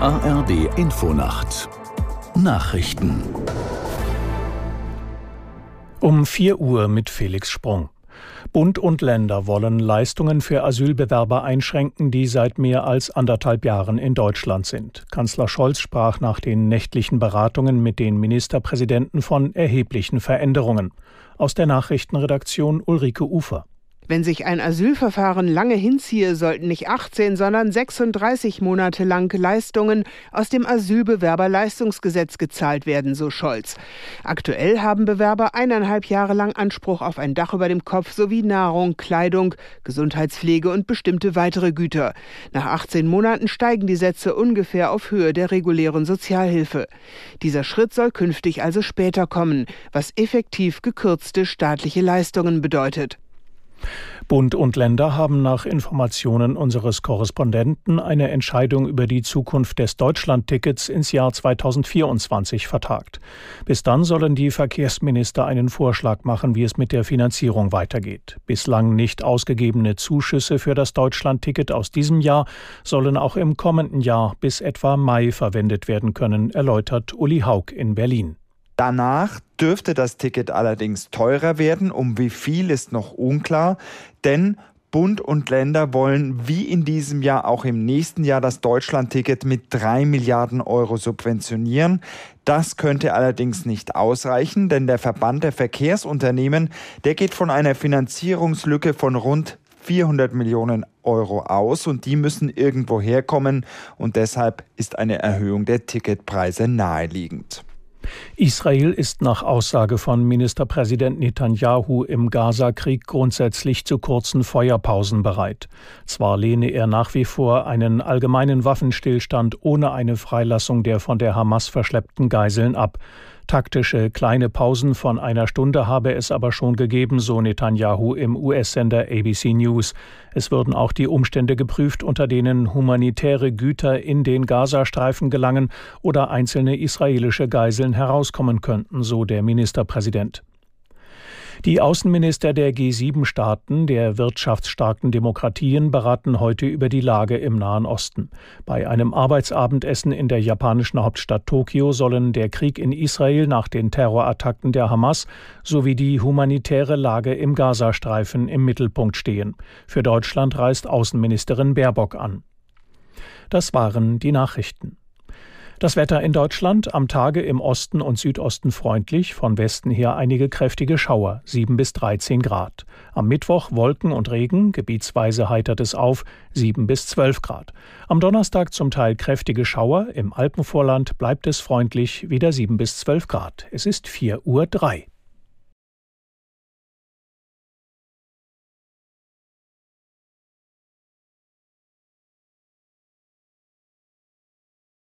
ARD Infonacht Nachrichten um 4 Uhr mit Felix Sprung. Bund und Länder wollen Leistungen für Asylbewerber einschränken, die seit mehr als anderthalb Jahren in Deutschland sind. Kanzler Scholz sprach nach den nächtlichen Beratungen mit den Ministerpräsidenten von erheblichen Veränderungen. Aus der Nachrichtenredaktion Ulrike Ufer. Wenn sich ein Asylverfahren lange hinziehe, sollten nicht 18, sondern 36 Monate lang Leistungen aus dem Asylbewerberleistungsgesetz gezahlt werden, so Scholz. Aktuell haben Bewerber eineinhalb Jahre lang Anspruch auf ein Dach über dem Kopf sowie Nahrung, Kleidung, Gesundheitspflege und bestimmte weitere Güter. Nach 18 Monaten steigen die Sätze ungefähr auf Höhe der regulären Sozialhilfe. Dieser Schritt soll künftig also später kommen, was effektiv gekürzte staatliche Leistungen bedeutet. Bund und Länder haben nach Informationen unseres Korrespondenten eine Entscheidung über die Zukunft des Deutschlandtickets ins Jahr 2024 vertagt. Bis dann sollen die Verkehrsminister einen Vorschlag machen, wie es mit der Finanzierung weitergeht. Bislang nicht ausgegebene Zuschüsse für das Deutschlandticket aus diesem Jahr sollen auch im kommenden Jahr bis etwa Mai verwendet werden können, erläutert Uli Haug in Berlin. Danach dürfte das Ticket allerdings teurer werden. Um wie viel ist noch unklar, denn Bund und Länder wollen wie in diesem Jahr auch im nächsten Jahr das Deutschlandticket mit drei Milliarden Euro subventionieren. Das könnte allerdings nicht ausreichen, denn der Verband der Verkehrsunternehmen, der geht von einer Finanzierungslücke von rund 400 Millionen Euro aus und die müssen irgendwo herkommen und deshalb ist eine Erhöhung der Ticketpreise naheliegend. Israel ist nach Aussage von Ministerpräsident Netanyahu im Gaza-Krieg grundsätzlich zu kurzen Feuerpausen bereit. Zwar lehne er nach wie vor einen allgemeinen Waffenstillstand ohne eine Freilassung der von der Hamas verschleppten Geiseln ab. Taktische kleine Pausen von einer Stunde habe es aber schon gegeben, so Netanyahu im US-Sender ABC News. Es würden auch die Umstände geprüft, unter denen humanitäre Güter in den Gazastreifen gelangen oder einzelne israelische Geiseln herauskommen könnten, so der Ministerpräsident. Die Außenminister der G7-Staaten der wirtschaftsstarken Demokratien beraten heute über die Lage im Nahen Osten. Bei einem Arbeitsabendessen in der japanischen Hauptstadt Tokio sollen der Krieg in Israel nach den Terrorattacken der Hamas sowie die humanitäre Lage im Gazastreifen im Mittelpunkt stehen. Für Deutschland reist Außenministerin Baerbock an. Das waren die Nachrichten. Das Wetter in Deutschland am Tage im Osten und Südosten freundlich, von Westen her einige kräftige Schauer, 7 bis 13 Grad. Am Mittwoch Wolken und Regen, gebietsweise heitert es auf, 7 bis 12 Grad. Am Donnerstag zum Teil kräftige Schauer, im Alpenvorland bleibt es freundlich, wieder 7 bis 12 Grad. Es ist 4 Uhr 3.